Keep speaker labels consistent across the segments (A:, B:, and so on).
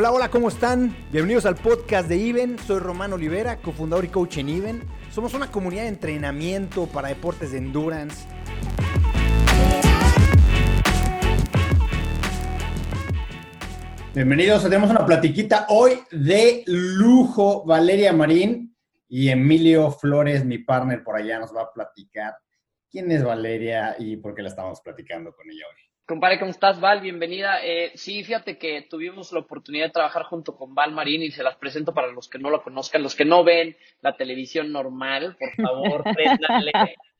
A: Hola, hola, ¿cómo están? Bienvenidos al podcast de Even. Soy Román Olivera, cofundador y coach en Even. Somos una comunidad de entrenamiento para deportes de endurance. Bienvenidos, tenemos una platiquita hoy de lujo. Valeria Marín y Emilio Flores, mi partner por allá, nos va a platicar quién es Valeria y por qué la estamos platicando con ella hoy.
B: Compadre, ¿cómo estás, Val? Bienvenida. Eh, sí, fíjate que tuvimos la oportunidad de trabajar junto con Val Marín y se las presento para los que no lo conozcan, los que no ven la televisión normal, por favor, préndanle,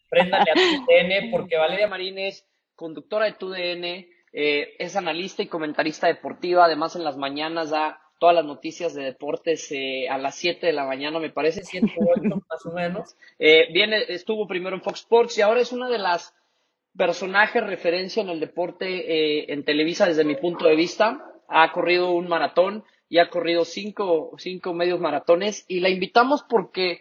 B: préndanle a TUDN, porque Valeria Marín es conductora de TUDN, eh, es analista y comentarista deportiva, además en las mañanas da todas las noticias de deportes eh, a las 7 de la mañana, me parece, 7 más o menos. Eh, viene, estuvo primero en Fox Sports y ahora es una de las personaje, referencia en el deporte eh, en Televisa desde mi punto de vista. Ha corrido un maratón y ha corrido cinco, cinco medios maratones y la invitamos porque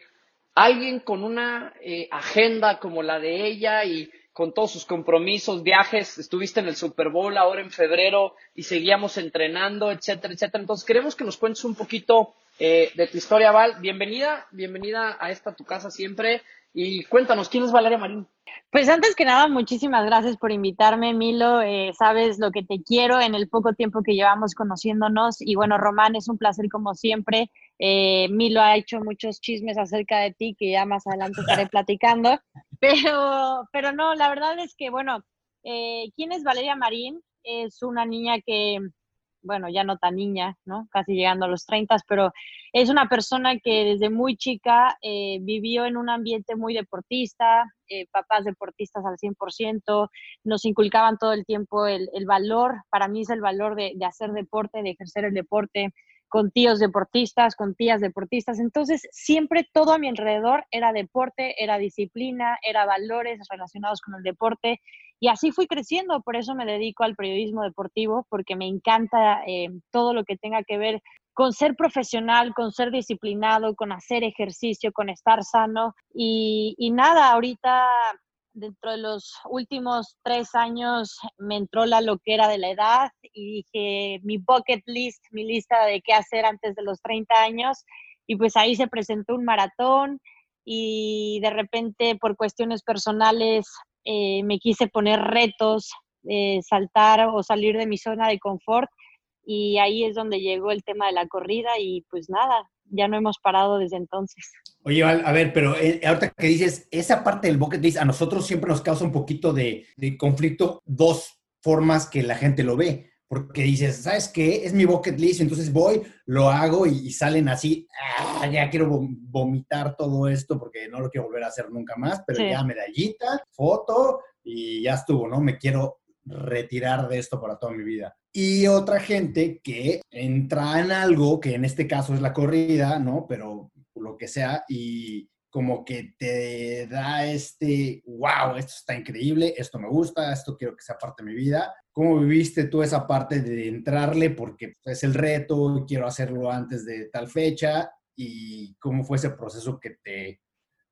B: alguien con una eh, agenda como la de ella y con todos sus compromisos, viajes, estuviste en el Super Bowl ahora en febrero y seguíamos entrenando, etcétera, etcétera. Entonces queremos que nos cuentes un poquito eh, de tu historia, Val. Bienvenida, bienvenida a esta tu casa siempre y cuéntanos, ¿quién es Valeria Marín?
C: Pues antes que nada, muchísimas gracias por invitarme, Milo. Eh, sabes lo que te quiero en el poco tiempo que llevamos conociéndonos. Y bueno, Román, es un placer como siempre. Eh, Milo ha hecho muchos chismes acerca de ti que ya más adelante estaré platicando. Pero, pero no, la verdad es que, bueno, eh, ¿quién es Valeria Marín? Es una niña que bueno, ya no tan niña, ¿no? Casi llegando a los 30, pero es una persona que desde muy chica eh, vivió en un ambiente muy deportista, eh, papás deportistas al 100%, nos inculcaban todo el tiempo el, valor, para mí es el valor de, de hacer deporte, de ejercer el deporte, con tíos deportistas, con tías deportistas. Entonces, siempre todo a mi alrededor era deporte, era disciplina, era valores relacionados con el deporte. Y así fui creciendo, por eso me dedico al periodismo deportivo, porque me encanta eh, todo lo que tenga que ver con ser profesional, con ser disciplinado, con hacer ejercicio, con estar sano. Y, y nada, ahorita dentro de los últimos tres años me entró la loquera de la edad y dije mi bucket list, mi lista de qué hacer antes de los 30 años. Y pues ahí se presentó un maratón y de repente por cuestiones personales eh, me quise poner retos, eh, saltar o salir de mi zona de confort y ahí es donde llegó el tema de la corrida y pues nada, ya no hemos parado desde entonces.
A: Oye, a ver, pero eh, ahorita que dices, esa parte del bucket list a nosotros siempre nos causa un poquito de, de conflicto, dos formas que la gente lo ve porque dices, ¿sabes qué? Es mi bucket list, entonces voy, lo hago y, salen así, ah, ya quiero vomitar todo esto porque no lo quiero volver a hacer nunca más, pero ya medallita, foto y ya estuvo, ¿no? Me quiero retirar de esto para toda mi vida. Y otra gente que entra en algo, que en este caso es la corrida, ¿no? Pero lo que sea, y como que te da este, wow, esto está increíble, esto me gusta, esto quiero que sea parte de mi vida. ¿Cómo viviste tú esa parte de entrarle? Porque es el reto, quiero hacerlo antes de tal fecha. ¿Y cómo fue ese proceso que te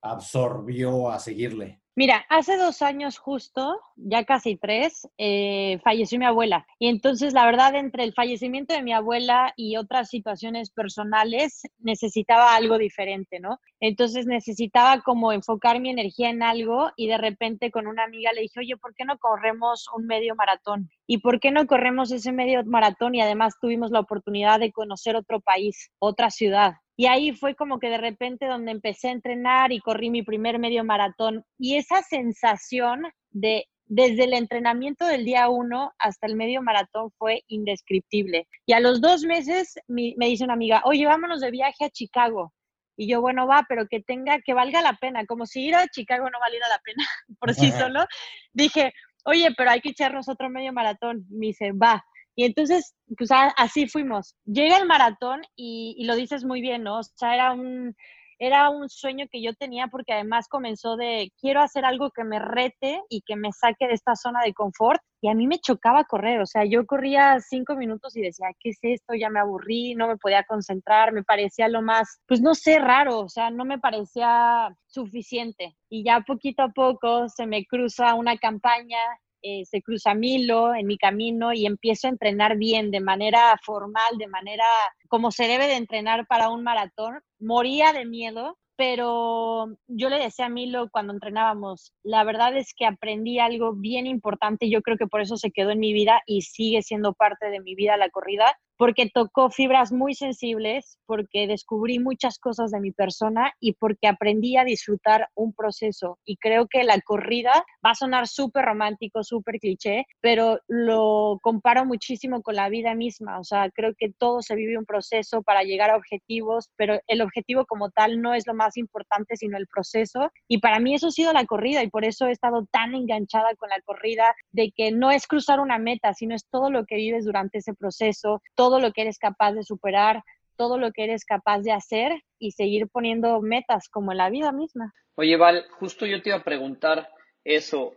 A: absorbió a seguirle?
C: Mira, hace dos años justo, ya casi tres, eh, falleció mi abuela. Y entonces, la verdad, entre el fallecimiento de mi abuela y otras situaciones personales, necesitaba algo diferente, ¿no? Entonces necesitaba como enfocar mi energía en algo y de repente con una amiga le dije, oye, ¿por qué no corremos un medio maratón? ¿Y por qué no corremos ese medio maratón? Y además tuvimos la oportunidad de conocer otro país, otra ciudad. Y ahí fue como que de repente donde empecé a entrenar y corrí mi primer medio maratón. Y esa sensación de desde el entrenamiento del día uno hasta el medio maratón fue indescriptible. Y a los dos meses me dice una amiga, oye, vámonos de viaje a Chicago. Y yo, bueno, va, pero que tenga, que valga la pena, como si ir a Chicago no valiera la pena por sí solo. Dije, oye, pero hay que echarnos otro medio maratón. Me dice, va. Y entonces, pues así fuimos. Llega el maratón y, lo dices muy bien, ¿no? O sea, era un, era un sueño que yo tenía porque además comenzó de quiero hacer algo que me rete y que me saque de esta zona de confort. Y a mí me chocaba correr, o sea, yo corría cinco minutos y decía, ¿qué es esto? Ya me aburrí, no me podía concentrar, me parecía lo más, pues no sé, raro, o sea, no me parecía suficiente. Y ya poquito a poco se me cruza una campaña eh, se cruza Milo en mi camino y empiezo a entrenar bien, de manera formal, de manera como se debe de entrenar para un maratón. Moría de miedo, pero yo le decía a Milo cuando entrenábamos, la verdad es que aprendí algo bien importante, yo creo que por eso se quedó en mi vida y sigue siendo parte de mi vida la corrida, porque tocó fibras muy sensibles, porque descubrí muchas cosas de mi persona y porque aprendí a disfrutar un proceso. Y creo que la corrida va a sonar súper romántico, súper cliché, pero lo comparo muchísimo con la vida misma. O sea, creo que todo se vive un proceso para llegar a objetivos, pero el objetivo como tal no es lo más importante, sino el proceso. Y para mí eso ha sido la corrida y por eso he estado tan enganchada con la corrida de que no es cruzar una meta, sino es todo lo que vives durante ese proceso todo lo que eres capaz de superar, todo lo que eres capaz de hacer y seguir poniendo metas como en la vida misma.
B: Oye, Val, justo yo te iba a preguntar eso.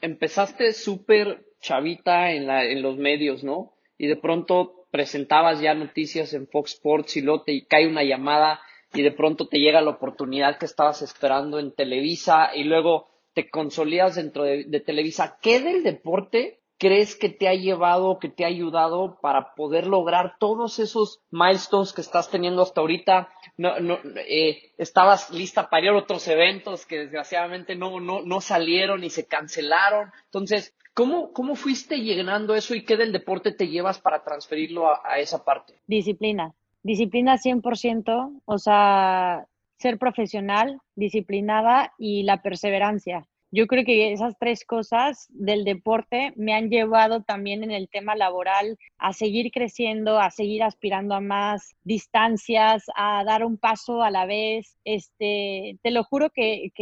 B: Empezaste súper chavita en, la, en los medios, ¿no? Y de pronto presentabas ya noticias en Fox Sports y luego te cae una llamada y de pronto te llega la oportunidad que estabas esperando en Televisa y luego te consolidas dentro de, de Televisa. ¿Qué del deporte crees que te ha llevado, que te ha ayudado para poder lograr todos esos milestones que estás teniendo hasta ahorita? No, no, eh, estabas lista para ir a otros eventos que desgraciadamente no, no, no salieron y se cancelaron. Entonces, ¿cómo, ¿cómo fuiste llenando eso y qué del deporte te llevas para transferirlo a, a esa parte?
C: Disciplina. Disciplina 100%, o sea, ser profesional, disciplinada y la perseverancia yo creo que esas tres cosas del deporte me han llevado también en el tema laboral a seguir creciendo, a seguir aspirando a más distancias, a dar un paso a la vez. Este, te lo juro que,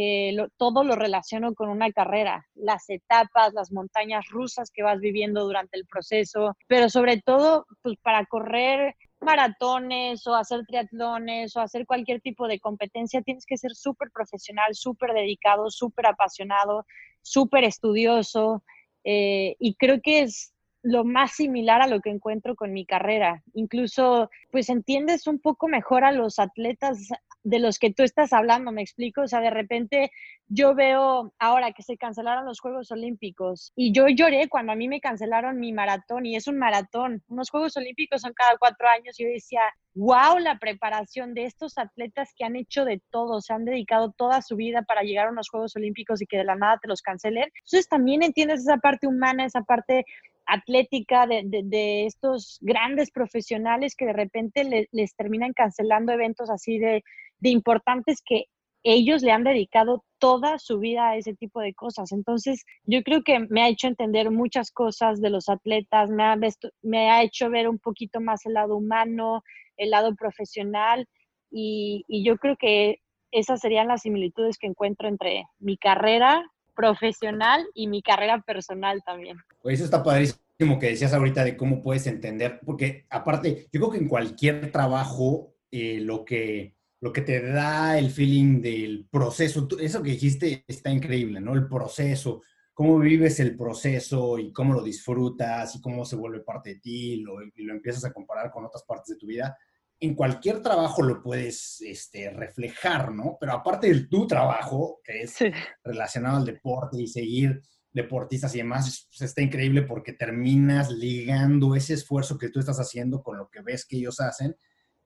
C: todo lo relaciono con una carrera, las etapas, las montañas rusas que vas viviendo durante el proceso, pero sobre todo, pues para correr maratones o hacer triatlones o hacer cualquier tipo de competencia, tienes que ser súper profesional, súper dedicado, súper apasionado, súper estudioso. Eh, y creo que es lo más similar a lo que encuentro con mi carrera. Incluso, pues entiendes un poco mejor a los atletas de los que tú estás hablando, me explico, o sea, de repente yo veo ahora que se cancelaron los Juegos Olímpicos y yo lloré cuando a mí me cancelaron mi maratón y es un maratón, unos Juegos Olímpicos son cada cuatro años y yo decía, wow, la preparación de estos atletas que han hecho de todo, se han dedicado toda su vida para llegar a unos Juegos Olímpicos y que de la nada te los cancelen. Entonces también entiendes esa parte humana, esa parte atlética de, de, estos grandes profesionales que de repente les terminan cancelando eventos así de, de importantes que ellos le han dedicado toda su vida a ese tipo de cosas. Entonces, yo creo que me ha hecho entender muchas cosas de los atletas, me ha, me ha hecho ver un poquito más el lado humano, el lado profesional, y, y yo creo que esas serían las similitudes que encuentro entre mi carrera profesional y mi carrera personal también.
A: Pues eso está padrísimo que decías ahorita de cómo puedes entender, porque aparte, yo creo que en cualquier trabajo, eh, lo, que, lo que te da el feeling del proceso, eso que dijiste está increíble, ¿no? El proceso, cómo vives el proceso y cómo lo disfrutas y cómo se vuelve parte de ti lo, y lo empiezas a comparar con otras partes de tu vida en cualquier trabajo lo puedes este, reflejar, ¿no? Pero aparte de tu trabajo, que es relacionado al deporte y seguir deportistas y demás, pues está increíble porque terminas ligando ese esfuerzo que tú estás haciendo con lo que ves que ellos hacen.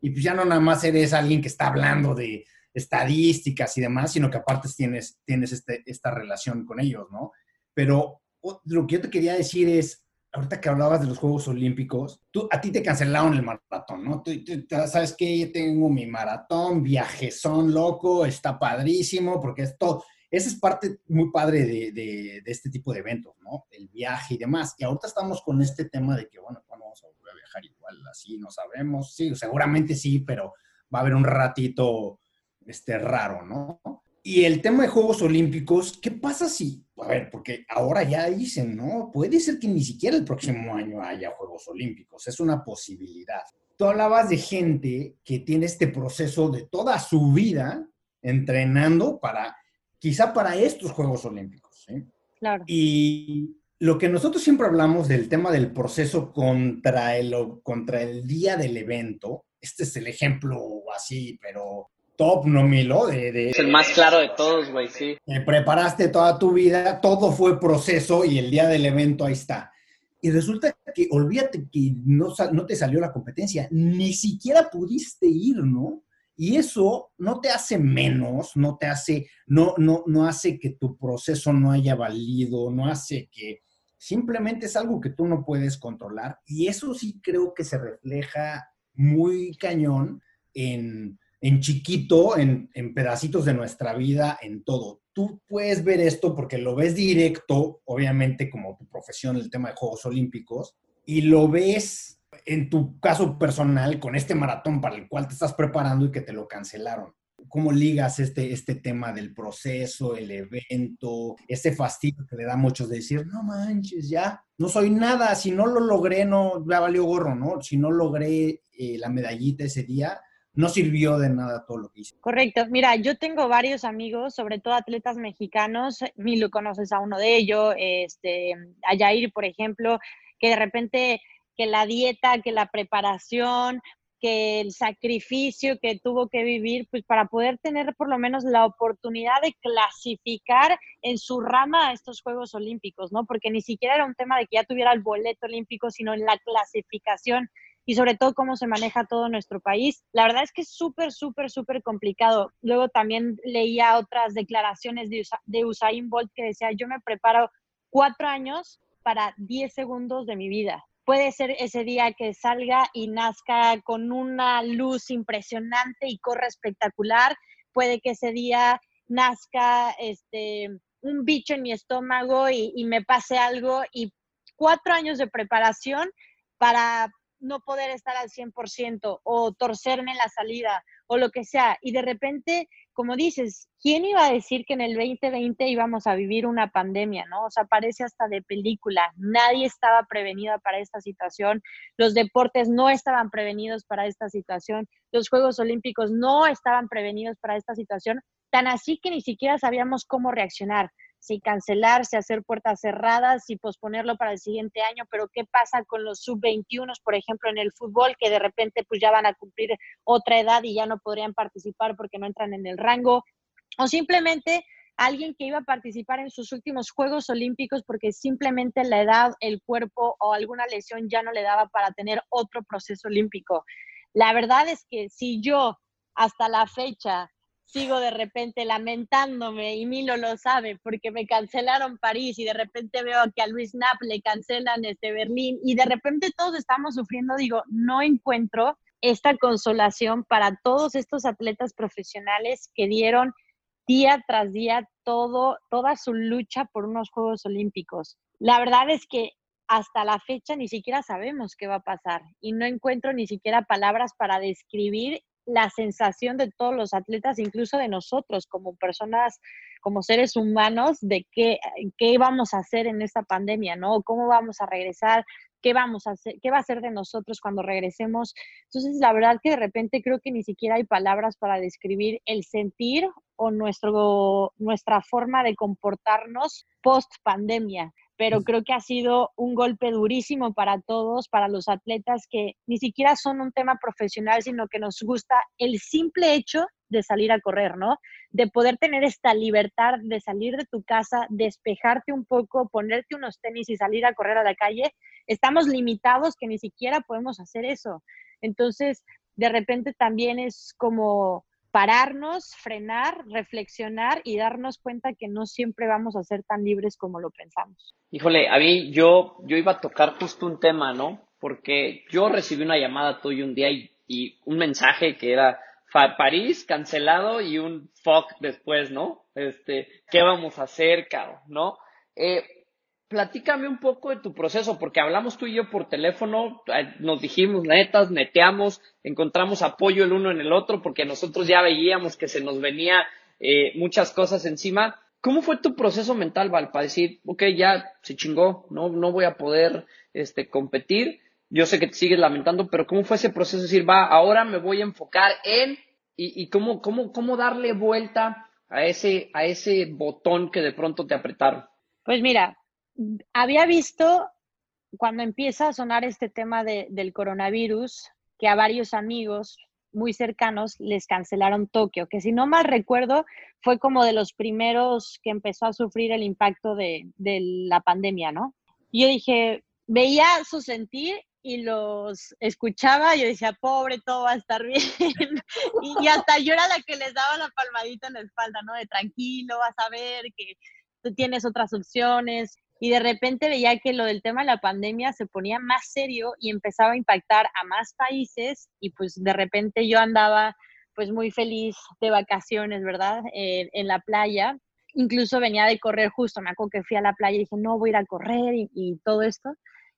A: Y pues ya no nada más eres alguien que está hablando de estadísticas y demás, sino que aparte tienes, tienes este, esta relación con ellos, ¿no? Pero lo que yo te quería decir es, ahorita que hablabas de los Juegos Olímpicos, tú, a ti te cancelaron el maratón, ¿no? Sabes que tengo mi maratón, viajezón loco, está padrísimo, porque esto, esa es parte muy padre de, este tipo de eventos, ¿no? El viaje y demás. Y ahorita estamos con este tema de que, bueno, vamos a volver a viajar igual, así, no sabemos. Sí, seguramente sí, pero va a haber un ratito este, raro, ¿no? Y el tema de Juegos Olímpicos, ¿qué pasa si, a ver, porque ahora ya dicen, ¿no? Puede ser que ni siquiera el próximo año haya Juegos Olímpicos, es una posibilidad. Tú hablabas de gente que tiene este proceso de toda su vida entrenando para, quizá para estos Juegos Olímpicos, ¿sí?
C: Claro.
A: Y lo que nosotros siempre hablamos del tema del proceso contra el, contra el día del evento, este es el ejemplo así, pero top, ¿no, Milo?
B: es el más claro de todos, güey, sí.
A: Te preparaste toda tu vida, todo fue proceso y el día del evento ahí está. Y resulta que, olvídate que no, no te salió la competencia, ni siquiera pudiste ir, ¿no? Y eso no te hace menos, no te hace, no, no, no hace que tu proceso no haya valido, no hace que simplemente es algo que tú no puedes controlar. Y eso sí creo que se refleja muy cañón en, en chiquito, en, en pedacitos de nuestra vida, en todo. Tú puedes ver esto porque lo ves directo, obviamente como tu profesión, el tema de Juegos Olímpicos, y lo ves en tu caso personal con este maratón para el cual te estás preparando y que te lo cancelaron? ¿Cómo ligas este, este tema del proceso, el evento, ese fastidio que le da a muchos de decir, no manches, ya, no soy nada, si no lo logré, no, ya valió gorro, ¿no? Si no logré eh, la medallita ese día, no sirvió de nada todo lo que hice.
C: Correcto. Mira, yo tengo varios amigos, sobre todo atletas mexicanos, ni lo conoces a uno de ellos, este, a por ejemplo, que de repente que la dieta, que la preparación, que el sacrificio que tuvo que vivir, pues para poder tener por lo menos la oportunidad de clasificar en su rama a estos Juegos Olímpicos, ¿no? Porque ni siquiera era un tema de que ya tuviera el boleto olímpico, sino en la clasificación y sobre todo cómo se maneja todo nuestro país. La verdad es que es súper, súper, súper complicado. Luego también leía otras declaraciones de, de Usain Bolt que decía, yo me preparo cuatro años para 10 segundos de mi vida puede ser ese día que salga y nazca con una luz impresionante y corre espectacular, puede que ese día nazca este, un bicho en mi estómago y me pase algo y cuatro años de preparación para no poder estar al 100% o torcerme la salida o lo que sea. Y de repente como dices, ¿quién iba a decir que en el 2020 íbamos a vivir una pandemia, no? O sea, parece hasta de película. Nadie estaba prevenido para esta situación. Los deportes no estaban prevenidos para esta situación. Los Juegos Olímpicos no estaban prevenidos para esta situación. Tan así que ni siquiera sabíamos cómo reaccionar si cancelarse, hacer puertas cerradas y posponerlo para el siguiente año, pero ¿qué pasa con los sub-21, por ejemplo, en el fútbol, que de repente pues ya van a cumplir otra edad y ya no podrían participar porque no entran en el rango? O simplemente alguien que iba a participar en sus últimos Juegos Olímpicos porque simplemente la edad, el cuerpo o alguna lesión ya no le daba para tener otro proceso olímpico. La verdad es que si yo hasta la fecha sigo de repente lamentándome y Milo lo sabe porque me cancelaron París y de repente veo que a Luis Knapp le cancelan este Berlín y de repente todos estamos sufriendo, digo, no encuentro esta consolación para todos estos atletas profesionales que dieron día tras día todo, toda su lucha por unos Juegos Olímpicos. La verdad es que hasta la fecha ni siquiera sabemos qué va a pasar y no encuentro ni siquiera palabras para describir la sensación de todos los atletas, incluso de nosotros como personas, como seres humanos, de qué, qué vamos a hacer en esta pandemia, ¿no? ¿Cómo vamos a regresar? ¿Qué vamos a hacer? ¿Qué va a ser de nosotros cuando regresemos? Entonces, la verdad que de repente creo que ni siquiera hay palabras para describir el sentir o nuestro, nuestra forma de comportarnos post pandemia pero creo que ha sido un golpe durísimo para todos, para los atletas que ni siquiera son un tema profesional, sino que nos gusta el simple hecho de salir a correr, ¿no? De poder tener esta libertad de salir de tu casa, despejarte un poco, ponerte unos tenis y salir a correr a la calle. Estamos limitados que ni siquiera podemos hacer eso. Entonces, de repente también es como pararnos, frenar, reflexionar y darnos cuenta que no siempre vamos a ser tan libres como lo pensamos.
B: Híjole, a mí yo, yo iba a tocar justo un tema, ¿no? Porque yo recibí una llamada tuya un día y, un mensaje que era París cancelado y un fuck después, ¿no? Este, ¿qué vamos a hacer, cabrón? ¿No? Eh, platícame un poco de tu proceso, porque hablamos tú y yo por teléfono, eh, nos dijimos netas, neteamos, encontramos apoyo el uno en el otro, porque nosotros ya veíamos que se nos venía eh, muchas cosas encima. ¿Cómo fue tu proceso mental, Val, para decir, ok, ya se chingó, no, no voy a poder este, competir? Yo sé que te sigues lamentando, pero ¿cómo fue ese proceso de decir, va, ahora me voy a enfocar en, y, y cómo, cómo, cómo darle vuelta a ese, a ese botón que de pronto te apretaron?
C: Pues mira, había visto cuando empieza a sonar este tema de, del coronavirus que a varios amigos muy cercanos les cancelaron Tokio, que si no mal recuerdo fue como de los primeros que empezó a sufrir el impacto de, la pandemia, ¿no? Y yo dije, veía su sentir y los escuchaba, yo decía, pobre, todo va a estar bien. y, hasta yo era la que les daba la palmadita en la espalda, ¿no? De tranquilo, vas a ver que tú tienes otras opciones. Y de repente veía que lo del tema de la pandemia se ponía más serio y empezaba a impactar a más países y pues de repente yo andaba pues muy feliz de vacaciones, ¿verdad? en la playa. Incluso venía de correr justo, me acuerdo que fui a la playa y dije, no, voy a ir a correr y todo esto.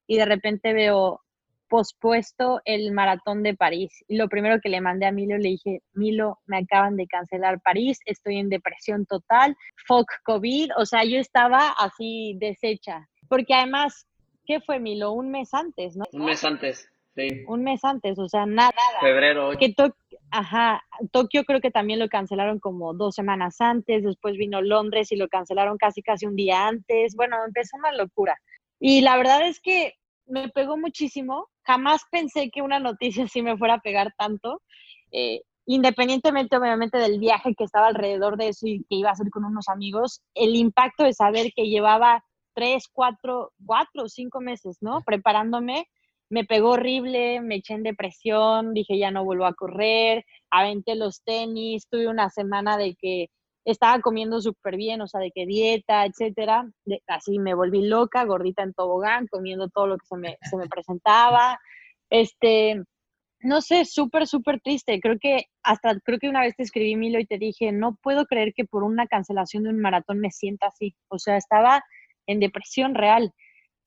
C: Y de repente veo pospuesto el maratón de París. Y lo primero que le mandé a Milo, le dije, Milo, me acaban de cancelar París, estoy en depresión total, fuck COVID, o sea, yo estaba así deshecha. Porque además, ¿qué fue Milo? Un mes antes, ¿no?
B: Un mes antes, sí.
C: Un mes antes, o sea, nada.
B: Febrero.
C: Que Ajá, Tokio creo que también lo cancelaron como dos semanas antes, después vino Londres y lo cancelaron casi casi un día antes. Bueno, empezó una locura. Y la verdad es que me pegó muchísimo. Jamás pensé que una noticia así me fuera a pegar tanto. Eh, independientemente, obviamente, del viaje que estaba alrededor de eso y que iba a hacer con unos amigos, el impacto de saber que llevaba tres, cuatro, cuatro o cinco meses, ¿no? Preparándome, me pegó horrible, me eché en depresión, dije ya no vuelvo a correr, aventé los tenis, tuve una semana de que estaba comiendo súper bien, o sea, de qué dieta, etcétera. así me volví loca, gordita en tobogán, comiendo todo lo que se me, se me presentaba. Este, no sé, súper, súper triste. Creo que hasta, creo que una vez te escribí, Milo, y te dije, no puedo creer que por una cancelación de un maratón me sienta así. O sea, estaba en depresión real.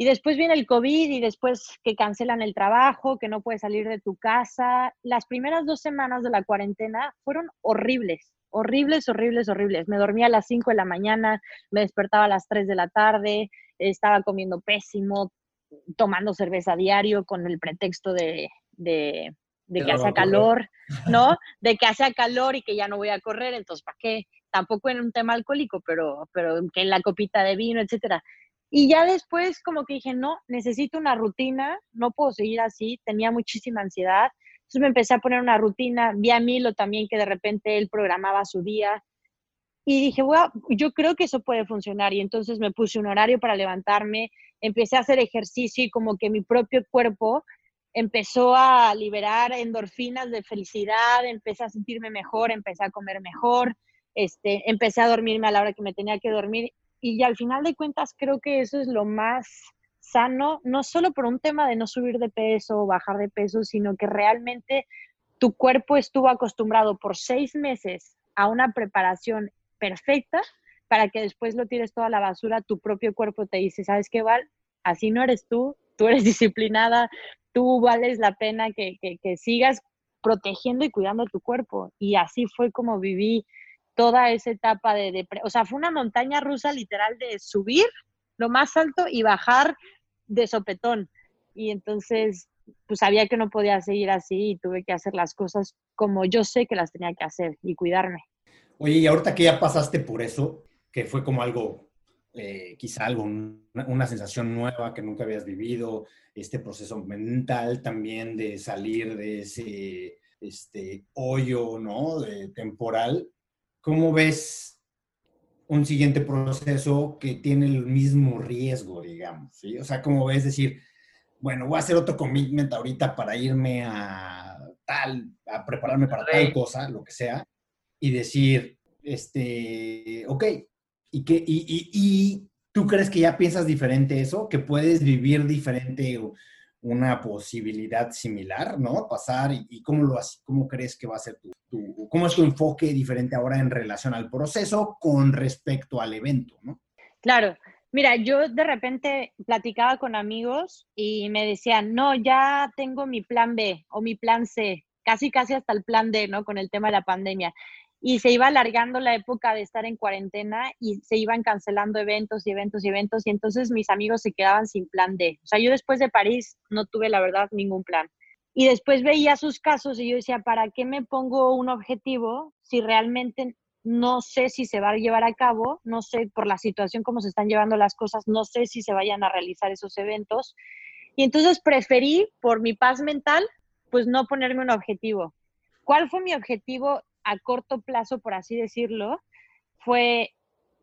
C: Y después viene el COVID y después que cancelan el trabajo, que no puedes salir de tu casa. Las primeras dos semanas de la cuarentena fueron horribles horribles, horribles, horribles. Me dormía a las 5 de la mañana, me despertaba a las 3 de la tarde, estaba comiendo pésimo, tomando cerveza a diario con el pretexto de, de, de que hacía calor, ¿no? De que hacía calor y que ya no voy a correr, entonces, ¿para qué? Tampoco en un tema alcohólico, pero, pero que en la copita de vino, etcétera. Y ya después como que dije, no, necesito una rutina, no puedo seguir así, tenía muchísima ansiedad, entonces me empecé a poner una rutina, vi a Milo también que de repente él programaba su día y dije, bueno, yo creo que eso puede funcionar y entonces me puse un horario para levantarme, empecé a hacer ejercicio y como que mi propio cuerpo empezó a liberar endorfinas de felicidad, empecé a sentirme mejor, empecé a comer mejor, este, empecé a dormirme a la hora que me tenía que dormir y al final de cuentas creo que eso es lo más sano, no solo por un tema de no subir de peso o bajar de peso, sino que realmente tu cuerpo estuvo acostumbrado por seis meses a una preparación perfecta para que después lo tires toda la basura, tu propio cuerpo te dice, ¿sabes qué, Val? Así no eres tú, tú eres disciplinada, tú vales la pena que, que, sigas protegiendo y cuidando tu cuerpo. Y así fue como viví toda esa etapa de, de, o sea, fue una montaña rusa literal de subir lo más alto y bajar de sopetón. Y entonces, pues sabía que no podía seguir así y tuve que hacer las cosas como yo sé que las tenía que hacer y cuidarme.
A: Oye, y ahorita que ya pasaste por eso, que fue como algo, eh, quizá algo, una, sensación nueva que nunca habías vivido, este proceso mental también de salir de ese este, hoyo, ¿no? De, temporal. ¿Cómo ves un siguiente proceso que tiene el mismo riesgo, digamos, ¿sí? O sea, como ves decir, bueno, voy a hacer otro commitment ahorita para irme a tal, a prepararme para tal cosa, lo que sea, y decir, este, ok, ¿y, qué, y, y tú crees que ya piensas diferente eso? ¿Que puedes vivir diferente una posibilidad similar, ¿no? Pasar y, cómo lo cómo crees que va a ser tu, tu, cómo es tu enfoque diferente ahora en relación al proceso con respecto al evento, ¿no?
C: Claro. Mira, yo de repente platicaba con amigos y me decían, no, ya tengo mi plan B o mi plan C, casi casi hasta el plan D, ¿no? Con el tema de la pandemia y se iba alargando la época de estar en cuarentena y se iban cancelando eventos y eventos y eventos y entonces mis amigos se quedaban sin plan D. O sea, yo después de París no tuve la verdad ningún plan. Y después veía sus casos y yo decía, ¿para qué me pongo un objetivo si realmente no sé si se va a llevar a cabo? No sé por la situación cómo se están llevando las cosas, no sé si se vayan a realizar esos eventos. Y entonces preferí, por mi paz mental, pues no ponerme un objetivo ¿cuál fue mi objetivo a corto plazo, por así decirlo? Fue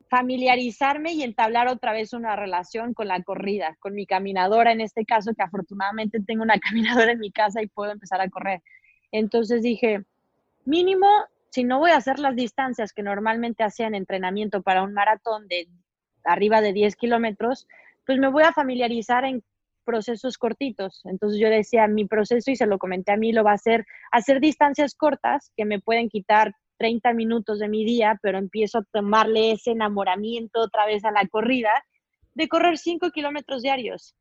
C: familiarizarme y entablar otra vez una relación con la corrida, con mi caminadora en este caso, que afortunadamente tengo una caminadora en mi casa y puedo empezar a correr. Entonces dije, mínimo, si no voy a hacer las distancias que normalmente hacía en entrenamiento para un maratón de arriba de 10 kilómetros, pues me voy a familiarizar en procesos cortitos. Entonces yo decía, mi proceso, y se lo comenté a mí, lo va a ser hacer distancias cortas que me pueden quitar 30 minutos de mi día, pero empiezo a tomarle ese enamoramiento otra vez a la corrida, de correr 5 kilómetros diarios.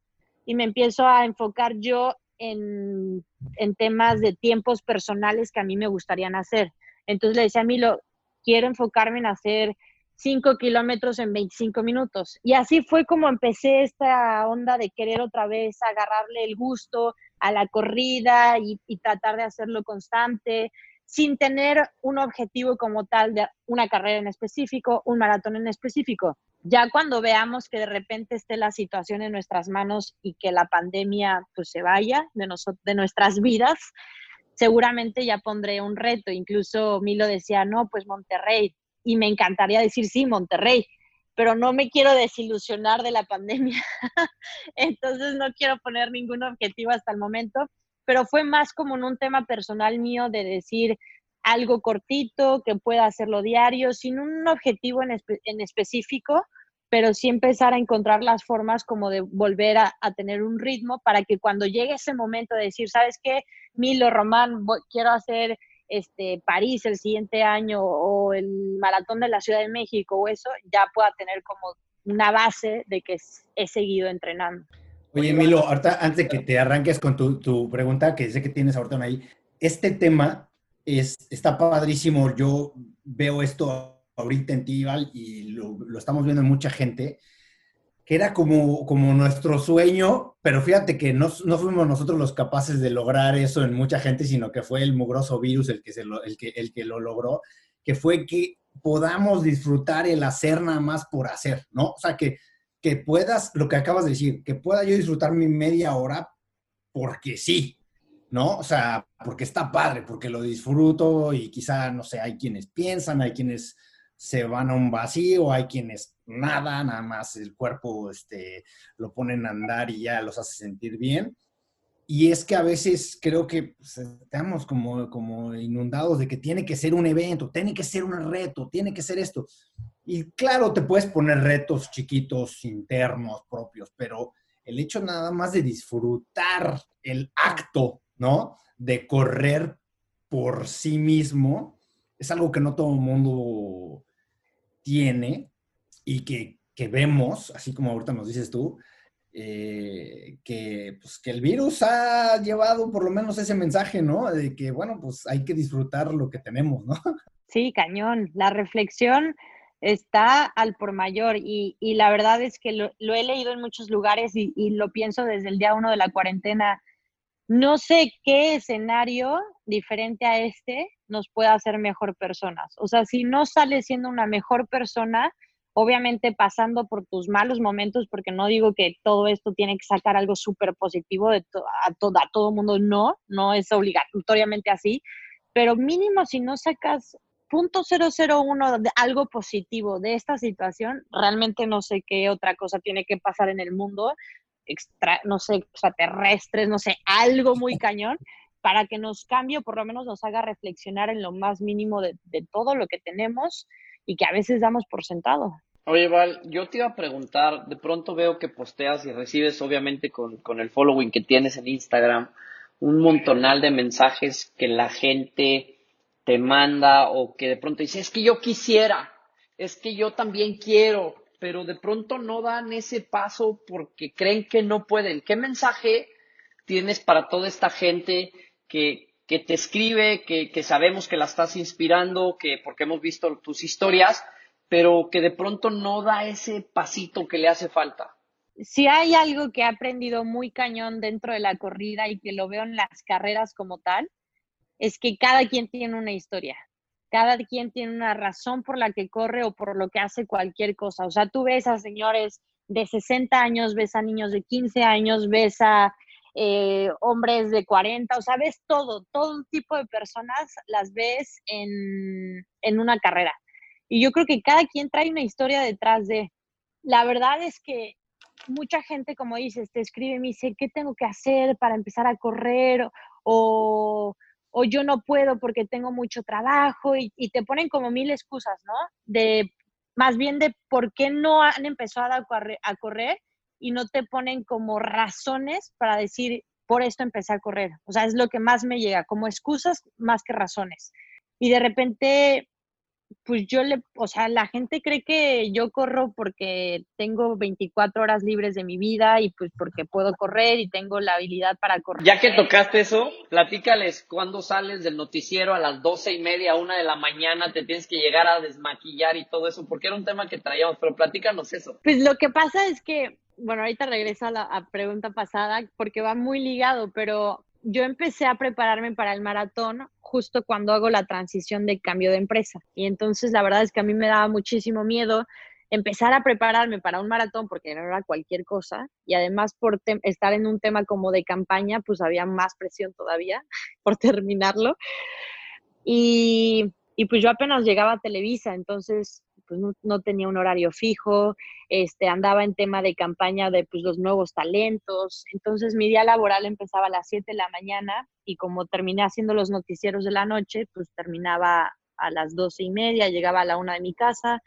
C: Y me empiezo a enfocar yo en, en, temas de tiempos personales que a mí me gustarían hacer. Entonces le decía a Milo, quiero enfocarme en hacer 5 kilómetros en 25 minutos. Y así fue como empecé esta onda de querer otra vez agarrarle el gusto a la corrida y, tratar de hacerlo constante sin tener un objetivo como tal de una carrera en específico, un maratón en específico. Ya cuando veamos que de repente esté la situación en nuestras manos y que la pandemia pues se vaya de, de nuestras vidas, seguramente ya pondré un reto. Incluso Milo decía, no, pues Monterrey. Y me encantaría decir, sí, Monterrey, pero no me quiero desilusionar de la pandemia. Entonces no quiero poner ningún objetivo hasta el momento pero fue más como en un tema personal mío de decir algo cortito, que pueda hacerlo diario, sin un objetivo en, en específico, pero sí empezar a encontrar las formas como de volver a, tener un ritmo para que cuando llegue ese momento de decir, ¿sabes qué? Milo, Román, quiero hacer este, París el siguiente año o el maratón de la Ciudad de México o eso, ya pueda tener como una base de que he seguido entrenando.
A: Oye, Milo, ahorita antes de que te arranques con tu, pregunta, que sé que tienes ahorita ahí, este tema es, está padrísimo. Yo veo esto ahorita en ti, y lo, estamos viendo en mucha gente, que era como, como nuestro sueño, pero fíjate que no, no, fuimos nosotros los capaces de lograr eso en mucha gente, sino que fue el mugroso virus el que, se lo, el que, el que lo logró, que fue que podamos disfrutar el hacer nada más por hacer, ¿no? O sea, que que puedas, lo que acabas de decir, que pueda yo disfrutar mi media hora porque sí, ¿no? O sea, porque está padre, porque lo disfruto y quizá, no sé, hay quienes piensan, hay quienes se van a un vacío, hay quienes nada, nada más el cuerpo este, lo ponen a andar y ya los hace sentir bien. Y es que a veces creo que pues, estamos como, como inundados de que tiene que ser un evento, tiene que ser un reto, tiene que ser esto. Y claro, te puedes poner retos chiquitos, internos, propios, pero el hecho nada más de disfrutar el acto, ¿no? De correr por sí mismo, es algo que no todo el mundo tiene y que, que vemos, así como ahorita nos dices tú, eh, que, pues, que el virus ha llevado por lo menos ese mensaje, ¿no? De que, bueno, pues hay que disfrutar lo que tenemos, ¿no?
C: Sí, cañón. La reflexión está al por mayor y, y la verdad es que lo, he leído en muchos lugares y, y, lo pienso desde el día uno de la cuarentena. No sé qué escenario diferente a este nos pueda hacer mejor personas. O sea, si no sales siendo una mejor persona, obviamente pasando por tus malos momentos, porque no digo que todo esto tiene que sacar algo súper positivo de a, todo, a todo mundo, no, no es obligatoriamente así, pero mínimo si no sacas punto .001 de algo positivo de esta situación, realmente no sé qué otra cosa tiene que pasar en el mundo, extra, no sé, extraterrestres, no sé, algo muy cañón, para que nos cambie o por lo menos nos haga reflexionar en lo más mínimo de, todo lo que tenemos y que a veces damos por sentado.
B: Oye, Val, yo te iba a preguntar, de pronto veo que posteas y recibes, obviamente, con, con el following que tienes en Instagram, un montonal de mensajes que la gente te manda o que de pronto dice, es que yo quisiera, es que yo también quiero, pero de pronto no dan ese paso porque creen que no pueden. ¿Qué mensaje tienes para toda esta gente que, te escribe, que, que sabemos que la estás inspirando, que porque hemos visto tus historias, pero que de pronto no da ese pasito que le hace falta?
C: Si hay algo que he aprendido muy cañón dentro de la corrida y que lo veo en las carreras como tal, es que cada quien tiene una historia, cada quien tiene una razón por la que corre o por lo que hace cualquier cosa. O sea, tú ves a señores de 60 años, ves a niños de 15 años, ves a eh, hombres de 40, o sea, ves todo, todo tipo de personas las ves en, en una carrera. Y yo creo que cada quien trae una historia detrás de. La verdad es que mucha gente, como dices, te escribe y me dice, ¿qué tengo que hacer para empezar a correr? O, o yo no puedo porque tengo mucho trabajo y, te ponen como mil excusas, ¿no? De más bien de por qué no han empezado a correr y no te ponen como razones para decir, por esto empecé a correr. O sea, es lo que más me llega, como excusas más que razones. Y de repente pues yo le, o sea, la gente cree que yo corro porque tengo 24 horas libres de mi vida y pues porque puedo correr y tengo la habilidad para correr.
B: Ya que tocaste eso, platícales cuándo sales del noticiero a las doce y media, una de la mañana, te tienes que llegar a desmaquillar y todo eso, porque era un tema que traíamos, pero platícanos eso.
C: Pues lo que pasa es que, bueno, ahorita regreso a la pregunta pasada porque va muy ligado, pero yo empecé a prepararme para el maratón justo cuando hago la transición de cambio de empresa. Y entonces la verdad es que a mí me daba muchísimo miedo empezar a prepararme para un maratón porque no era cualquier cosa y además por estar en un tema como de campaña, pues había más presión todavía por terminarlo. Y, y pues yo apenas llegaba a Televisa, entonces pues no, tenía un horario fijo, este, andaba en tema de campaña de pues, los nuevos talentos, entonces mi día laboral empezaba a las 7 de la mañana y como terminé haciendo los noticieros de la noche, pues terminaba a las doce y media, llegaba a la una de mi casa,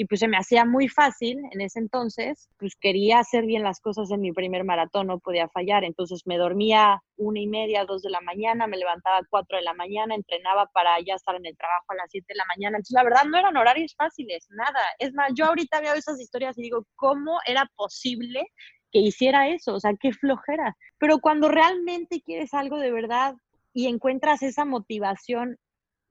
C: y pues se me hacía muy fácil en ese entonces, pues quería hacer bien las cosas en mi primer maratón, no podía fallar, entonces me dormía una y media, dos de la mañana, me levantaba a cuatro de la mañana, entrenaba para ya estar en el trabajo a las siete de la mañana, entonces la verdad no eran horarios fáciles, nada, es más, yo ahorita veo esas historias y digo, ¿cómo era posible que hiciera eso? O sea, qué flojera, pero cuando realmente quieres algo de verdad y encuentras esa motivación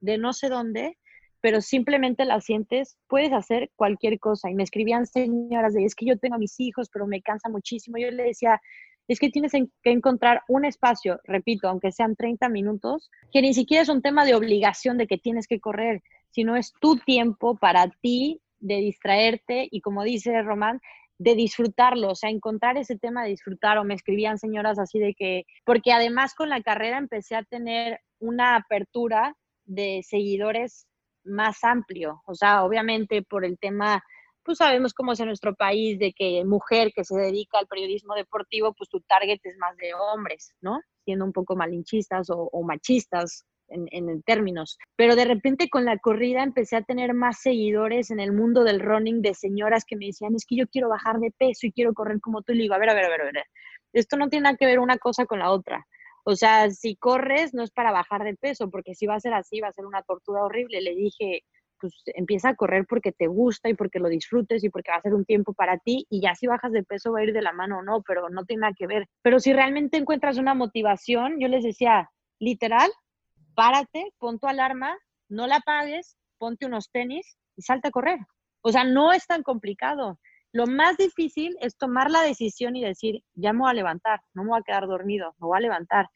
C: de no sé dónde, pero simplemente la sientes, puedes hacer cualquier cosa. Y me escribían señoras de, es que yo tengo mis hijos, pero me cansa muchísimo. Yo le decía, es que tienes que encontrar un espacio, repito, aunque sean 30 minutos, que ni siquiera es un tema de obligación de que tienes que correr, sino es tu tiempo para ti de distraerte y como dice Román, de disfrutarlo, o sea, encontrar ese tema de disfrutar, o me escribían señoras así de que, porque además con la carrera empecé a tener una apertura de seguidores más amplio. O sea, obviamente por el tema, pues sabemos cómo es en nuestro país, de que mujer que se dedica al periodismo deportivo, pues tu target es más de hombres, ¿no? Siendo un poco malinchistas o, machistas en, en, términos. Pero de repente con la corrida empecé a tener más seguidores en el mundo del running de señoras que me decían, es que yo quiero bajar de peso y quiero correr como tú. Y le digo, a ver, a ver, a ver, a ver. Esto no tiene nada que ver una cosa con la otra. O sea, si corres no es para bajar de peso, porque si va a ser así, va a ser una tortura horrible. Le dije, pues empieza a correr porque te gusta y porque lo disfrutes y porque va a ser un tiempo para ti y ya si bajas de peso va a ir de la mano o no, pero no tiene nada que ver. Pero si realmente encuentras una motivación, yo les decía, literal, párate, pon tu alarma, no la apagues, ponte unos tenis y salta a correr. O sea, no es tan complicado. Lo más difícil es tomar la decisión y decir, ya me voy a levantar, no me voy a quedar dormido, me voy a levantar.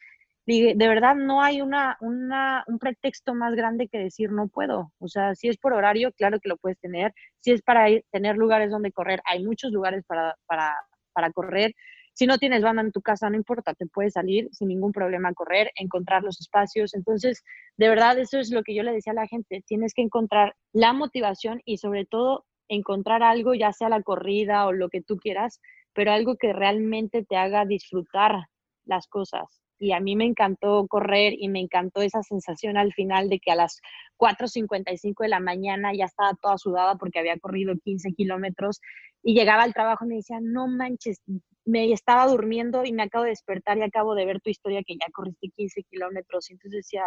C: de verdad no hay una, un pretexto más grande que decir no puedo. O sea, si es por horario, claro que lo puedes tener. Si es para tener lugares donde correr, hay muchos lugares para, para, para correr. Si no tienes banda en tu casa, no importa, te puedes salir sin ningún problema a correr, encontrar los espacios. Entonces, de verdad, eso es lo que yo le decía a la gente, tienes que encontrar la motivación y sobre todo encontrar algo, ya sea la corrida o lo que tú quieras, pero algo que realmente te haga disfrutar las cosas. Y a mí me encantó correr y me encantó esa sensación al final de que a las 4.55 de la mañana ya estaba toda sudada porque había corrido 15 kilómetros y llegaba al trabajo y me decía, no manches, me estaba durmiendo y me acabo de despertar y acabo de ver tu historia que ya corriste 15 kilómetros. Y entonces decía,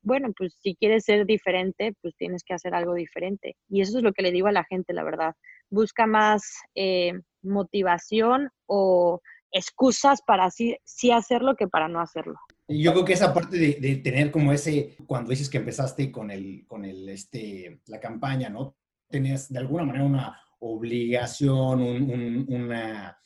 C: bueno, pues si quieres ser diferente, pues tienes que hacer algo diferente. Y eso es lo que le digo a la gente, la verdad. Busca más eh, motivación o excusas para sí, sí hacerlo que para no hacerlo.
A: Yo creo que esa parte de, tener como ese, cuando dices que empezaste con el, con el, este, la campaña, ¿no? Tenías de alguna manera una obligación, una,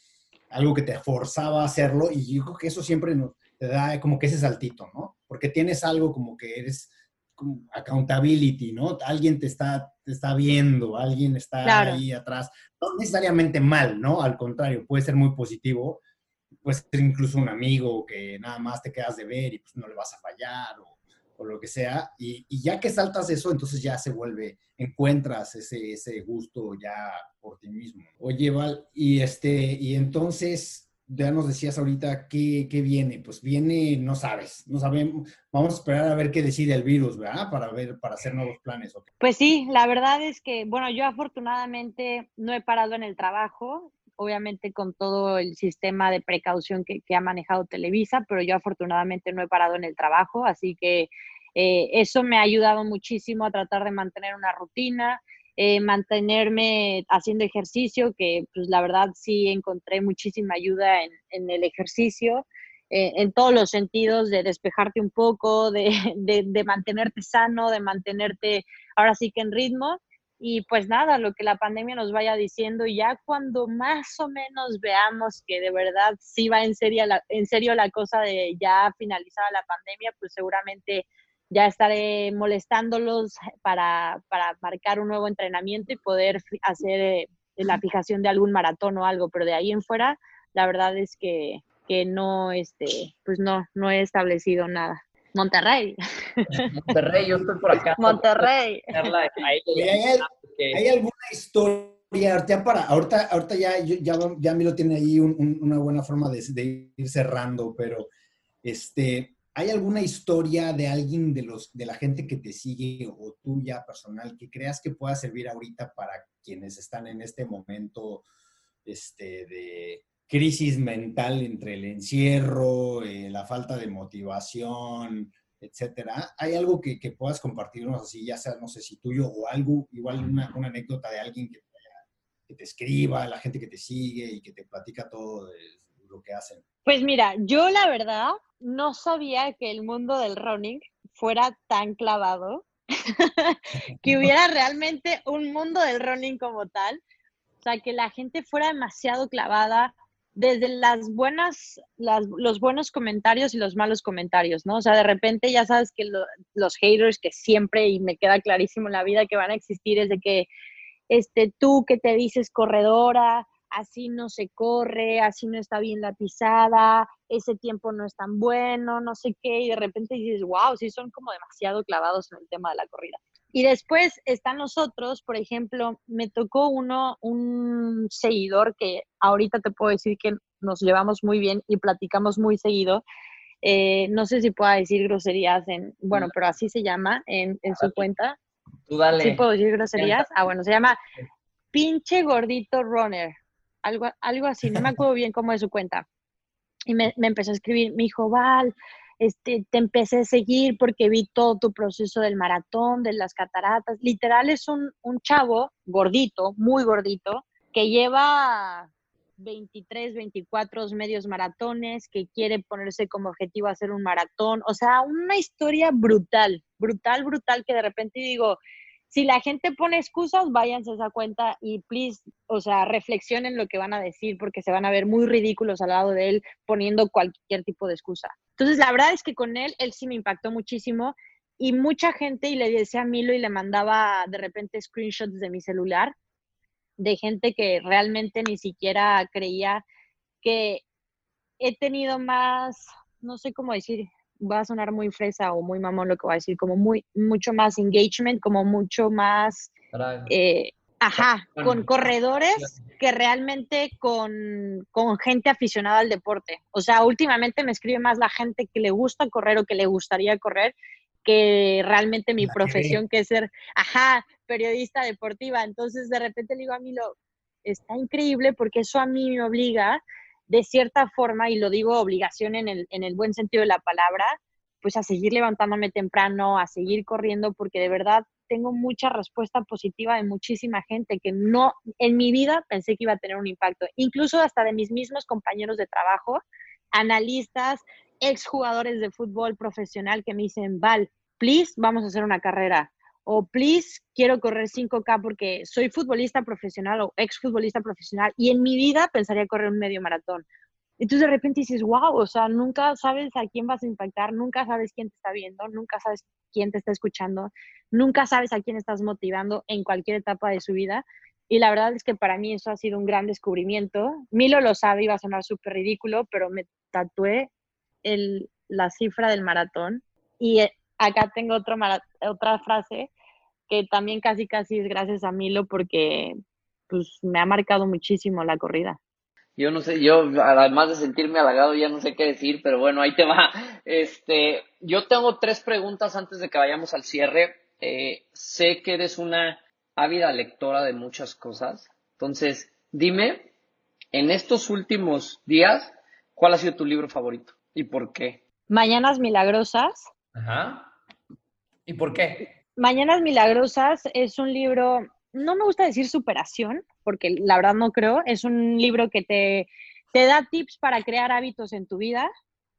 A: algo que te forzaba a hacerlo y yo creo que eso siempre nos, te da como que ese saltito, ¿no? Porque tienes algo como que eres como accountability, ¿no? Alguien te está, te está viendo, alguien está ahí atrás. No necesariamente mal, ¿no? Al contrario, puede ser muy positivo, puede ser incluso un amigo que nada más te quedas de ver y pues no le vas a fallar o, o lo que sea. Y, y, ya que saltas eso, entonces ya se vuelve, encuentras ese, ese gusto ya por ti mismo. Oye, Val, y, este, y entonces ya nos decías ahorita qué, qué, viene. Pues viene, no sabes, no sabemos. Vamos a esperar a ver qué decide el virus, ¿verdad? Para ver, para hacer nuevos planes.
C: Pues sí, la verdad es que, bueno, yo afortunadamente no he parado en el trabajo, obviamente con todo el sistema de precaución que, ha manejado Televisa, pero yo afortunadamente no he parado en el trabajo, así que eh, eso me ha ayudado muchísimo a tratar de mantener una rutina. Eh, mantenerme haciendo ejercicio, que pues la verdad sí encontré muchísima ayuda en, en el ejercicio, eh, en todos los sentidos, de despejarte un poco, de, de, de, mantenerte sano, de mantenerte ahora sí que en ritmo. Y pues nada, lo que la pandemia nos vaya diciendo, ya cuando más o menos veamos que de verdad sí va en serio la, en serio la cosa de ya finalizada la pandemia, pues seguramente ya estaré molestándolos para, para, marcar un nuevo entrenamiento y poder hacer eh, la fijación de algún maratón o algo, pero de ahí en fuera, la verdad es que, que no, este, pues no, no he establecido nada. Monterrey.
B: Monterrey, yo estoy por acá.
C: Monterrey.
A: ¿Hay, ¿Hay, alguna historia? Ahorita, para, ahorita, ahorita ya, ya, ya me lo tiene ahí un, un, una buena forma de, de ir cerrando, pero este, ¿Hay alguna historia de alguien de, los, de la gente que te sigue o tuya personal que creas que pueda servir ahorita para quienes están en este momento este, de crisis mental entre el encierro, eh, la falta de motivación, etcétera? ¿Hay algo que, que, puedas compartirnos así, ya sea, no sé si tuyo o algo, igual una, una anécdota de alguien que, que te escriba, la gente que te sigue y que te platica todo de lo que hacen?
C: Pues mira, yo la verdad no sabía que el mundo del running fuera tan clavado, que hubiera realmente un mundo del running como tal, o sea, que la gente fuera demasiado clavada desde las buenas, las, los buenos comentarios y los malos comentarios, ¿no? O sea, de repente ya sabes que lo, los haters que siempre, y me queda clarísimo en la vida que van a existir, es de que este, tú que te dices corredora, así no se corre, así no está bien la pisada, ese tiempo no es tan bueno, no sé qué, y de repente dices, wow, sí son como demasiado clavados en el tema de la corrida. Y después están los otros, por ejemplo, me tocó uno, un seguidor que ahorita te puedo decir que nos llevamos muy bien y platicamos muy seguido. Eh, no sé si pueda decir groserías en, bueno, pero así se llama en, en su cuenta.
B: Tú dale.
C: ¿Sí puedo decir groserías? Ah, bueno, se llama pinche gordito runner algo, algo así, no me acuerdo bien cómo es su cuenta. Y me, me empezó a escribir, me dijo, Val, este, te empecé a seguir porque vi todo tu proceso del maratón, de las cataratas. Literal es un, un chavo gordito, muy gordito, que lleva 23, 24 medios maratones, que quiere ponerse como objetivo hacer un maratón. O sea, una historia brutal, brutal, brutal, que de repente digo, si la gente pone excusas, váyanse a esa cuenta y please, o sea, reflexionen lo que van a decir porque se van a ver muy ridículos al lado de él poniendo cualquier tipo de excusa. Entonces, la verdad es que con él, él sí me impactó muchísimo y mucha gente, y le decía a Milo y le mandaba de repente screenshots de mi celular de gente que realmente ni siquiera creía que he tenido más, no sé cómo decir, va a sonar muy fresa o muy mamón lo que voy a decir, como muy, mucho más engagement, como mucho más, eh, ajá, con corredores que realmente con, con, gente aficionada al deporte. O sea, últimamente me escribe más la gente que le gusta correr o que le gustaría correr que realmente mi profesión, que es ser, ajá, periodista deportiva. Entonces, de repente le digo a mí, lo, está increíble porque eso a mí me obliga de cierta forma, y lo digo obligación en el, en el buen sentido de la palabra, pues a seguir levantándome temprano, a seguir corriendo, porque de verdad tengo mucha respuesta positiva de muchísima gente que no, en mi vida pensé que iba a tener un impacto, incluso hasta de mis mismos compañeros de trabajo, analistas, exjugadores de fútbol profesional que me dicen, Val, please, vamos a hacer una carrera o please, quiero correr 5K porque soy futbolista profesional o exfutbolista profesional y en mi vida pensaría correr un medio maratón. Entonces de repente dices, wow, o sea, nunca sabes a quién vas a impactar, nunca sabes quién te está viendo, nunca sabes quién te está escuchando, nunca sabes a quién estás motivando en cualquier etapa de su vida. Y la verdad es que para mí eso ha sido un gran descubrimiento. Milo lo sabe, iba a sonar súper ridículo, pero me tatué el, la cifra del maratón. Y eh, acá tengo otro otra frase que también casi casi es gracias a Milo porque pues me ha marcado muchísimo la corrida.
B: Yo no sé, yo además de sentirme halagado ya no sé qué decir, pero bueno, ahí te va. Este, yo tengo tres preguntas antes de que vayamos al cierre. Eh, sé que eres una ávida lectora de muchas cosas. Entonces, dime, en estos últimos días, ¿cuál ha sido tu libro favorito y por qué?
C: Mañanas Milagrosas.
B: Ajá. ¿Y por qué?
C: Mañanas Milagrosas es un libro, no me gusta decir superación, porque la verdad no creo, es un libro que te, te da tips para crear hábitos en tu vida.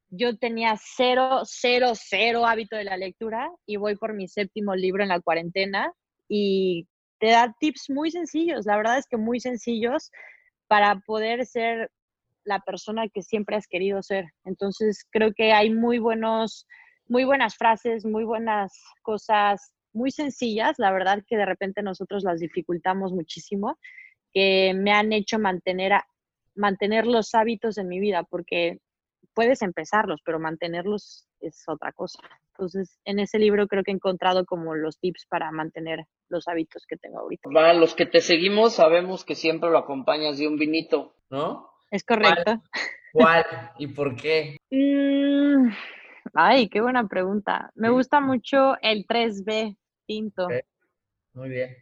C: Yo tenía cero, cero, cero hábito de la lectura y voy por mi séptimo libro en la cuarentena y te da tips muy sencillos, la verdad es que muy sencillos para poder ser la persona que siempre has querido ser. Entonces, creo que hay muy buenos, muy buenas frases, muy buenas cosas, muy sencillas, la verdad que de repente nosotros las dificultamos muchísimo, que me han hecho mantener, mantener los hábitos en mi vida, porque puedes empezarlos, pero mantenerlos es otra cosa. Entonces, en ese libro creo que he encontrado como los tips para mantener los hábitos que tengo ahorita.
B: Para los que te seguimos, sabemos que siempre lo acompañas de un vinito, ¿no?
C: Es correcto.
B: ¿Cuál, y por qué?
C: Mm, ay, qué buena pregunta. Me gusta mucho el 3B tinto.
B: Muy bien.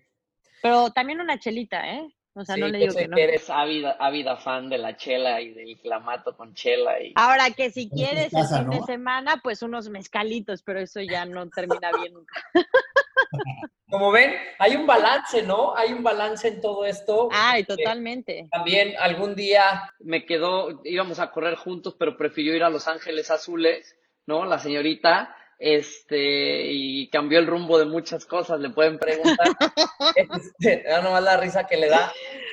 C: Pero también una chelita, ¿eh? O sea, no le digo que, no.
B: eres ávida, fan de la chela y del clamato con chela. Y...
C: Ahora que si quieres el fin de semana, pues unos mezcalitos, pero eso ya no termina bien nunca.
B: Como ven, hay un balance, ¿no? Hay un balance en todo esto.
C: Ay, totalmente.
B: También algún día me quedó, íbamos a correr juntos, pero prefirió ir a Los Ángeles Azules, ¿no? La señorita, este, y cambió el rumbo de muchas cosas, le pueden preguntar. este, nomás la risa que le da.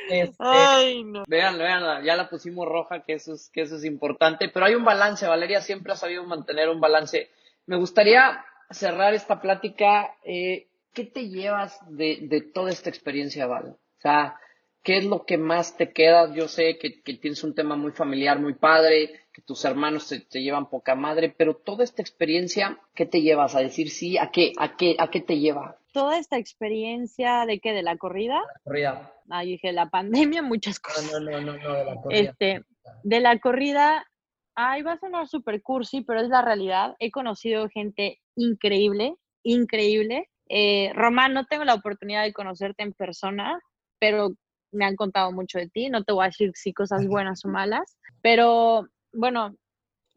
B: Este,
C: Ay, no.
B: Vean, vean, ya la pusimos roja, que eso, es, que eso es importante, pero hay un balance, Valeria siempre ha sabido mantener un balance. Me gustaría cerrar esta plática, eh, ¿qué te llevas de, de, toda esta experiencia, Val? O sea, ¿qué es lo que más te queda? Yo sé que, que tienes un tema muy familiar, muy padre, que tus hermanos te, te, llevan poca madre, pero toda esta experiencia, ¿qué te llevas a decir sí? ¿A qué, a qué, a qué te lleva?
C: Toda esta experiencia de qué, de la corrida.
B: La corrida.
C: Ah, dije, la pandemia, muchas cosas.
B: No, no, no, no, de la corrida.
C: Este, de la corrida, ay, va a sonar super cursi, pero es la realidad. He conocido gente increíble, increíble. Eh, Román, no tengo la oportunidad de conocerte en persona, pero me han contado mucho de ti. No te voy a decir si cosas buenas o malas, pero bueno,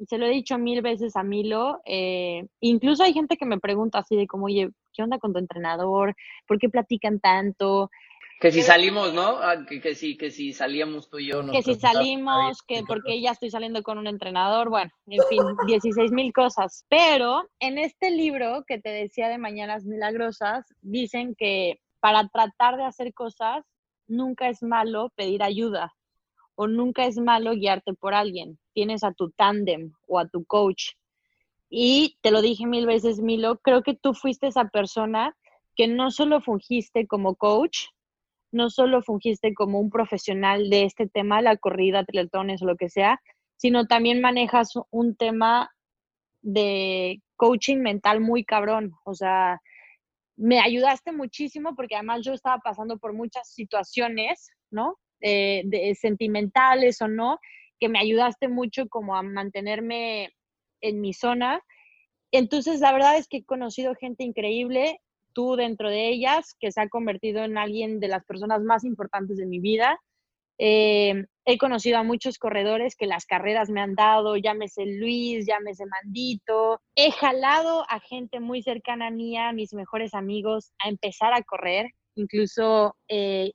C: se lo he dicho mil veces a Milo. Eh, incluso hay gente que me pregunta así de como, oye, ¿qué onda con tu entrenador? ¿Por qué platican tanto?
B: Que si salimos, ¿no? Ah, que, que, si, que si salíamos tú y yo.
C: Que si salimos, que porque ya estoy saliendo con un entrenador, bueno, en fin, 16 mil cosas. Pero en este libro que te decía de Mañanas Milagrosas, dicen que para tratar de hacer cosas, nunca es malo pedir ayuda o nunca es malo guiarte por alguien. Tienes a tu tándem o a tu coach. Y te lo dije mil veces, Milo, creo que tú fuiste esa persona que no solo fungiste como coach, no solo fungiste como un profesional de este tema, la corrida, triatlones o lo que sea, sino también manejas un tema de coaching mental muy cabrón. O sea, me ayudaste muchísimo porque además yo estaba pasando por muchas situaciones, ¿no? de sentimentales o no, que me ayudaste mucho como a mantenerme en mi zona. Entonces, la verdad es que he conocido gente increíble, tú dentro de ellas, que se ha convertido en alguien de las personas más importantes de mi vida. Eh, he conocido a muchos corredores que las carreras me han dado, llámese Luis, llámese Mandito. He jalado a gente muy cercana a mí, a mis mejores amigos, a empezar a correr. Incluso eh,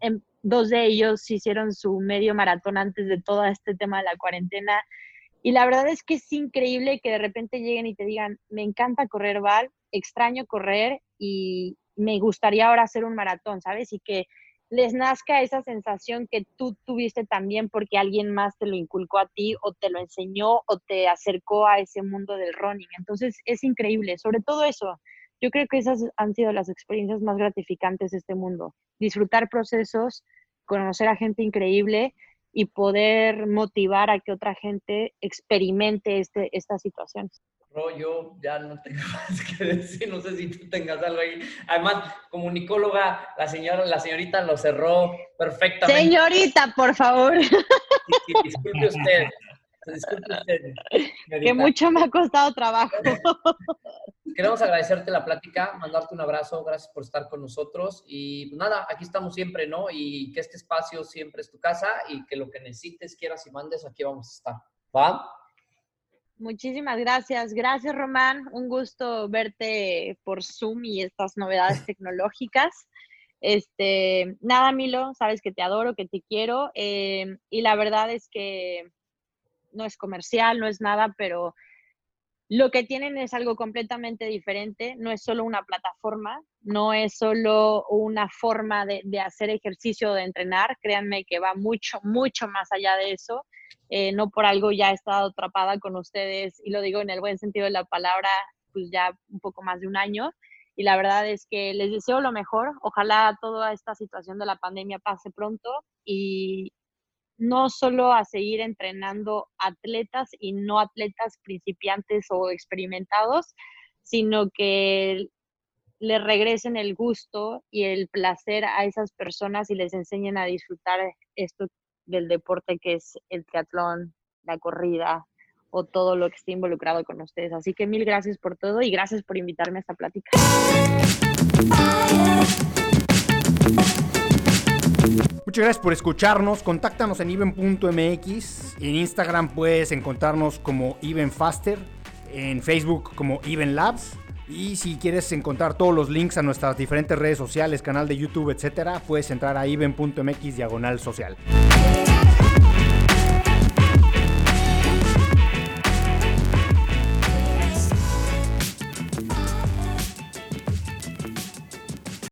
C: em, dos de ellos hicieron su medio maratón antes de todo este tema de la cuarentena. Y la verdad es que es increíble que de repente lleguen y te digan, me encanta correr, Val, extraño correr y me gustaría ahora hacer un maratón, ¿sabes? Y que les nazca esa sensación que tú tuviste también porque alguien más te lo inculcó a ti o te lo enseñó o te acercó a ese mundo del running. Entonces es increíble, sobre todo eso, yo creo que esas han sido las experiencias más gratificantes de este mundo. Disfrutar procesos, conocer a gente increíble y poder motivar a que otra gente experimente este, esta
B: yo ya no tengo más que decir, no sé si tú tengas algo ahí. Además, como unicóloga, la señora, la señorita lo cerró perfectamente.
C: Señorita, por favor.
B: disculpe usted. Disculpe usted.
C: Que mucho me ha costado trabajo.
B: Queremos agradecerte la plática, mandarte un abrazo, gracias por estar con nosotros y pues nada, aquí estamos siempre, ¿no? Y que este espacio siempre es tu casa y que lo que necesites, quieras y mandes, aquí vamos a estar. ¿Va?
C: Muchísimas gracias. Gracias, Román. Un gusto verte por Zoom y estas novedades tecnológicas. Este, nada, Milo, sabes que te adoro, que te quiero. Eh, y la verdad es que no es comercial, no es nada, pero lo que tienen es algo completamente diferente, no es solo una plataforma, no es solo una forma de, hacer ejercicio, de entrenar, créanme que va mucho, mucho más allá de eso. Eh, no por algo ya he estado atrapada con ustedes, y lo digo en el buen sentido de la palabra, pues ya un poco más de un año. Y la verdad es que les deseo lo mejor. Ojalá toda esta situación de la pandemia pase pronto y, no solo a seguir entrenando atletas y no atletas principiantes o experimentados, sino que le regresen el gusto y el placer a esas personas y les enseñen a disfrutar esto del deporte que es el triatlón, la corrida o todo lo que esté involucrado con ustedes. Así que mil gracias por todo y gracias por invitarme a esta plática.
A: Muchas gracias por escucharnos. Contáctanos en even.mx. En Instagram puedes encontrarnos como evenfaster. En Facebook como Even Labs. Y si quieres encontrar todos los links a nuestras diferentes redes sociales, canal de YouTube, etcétera, puedes entrar a even.mx diagonal social.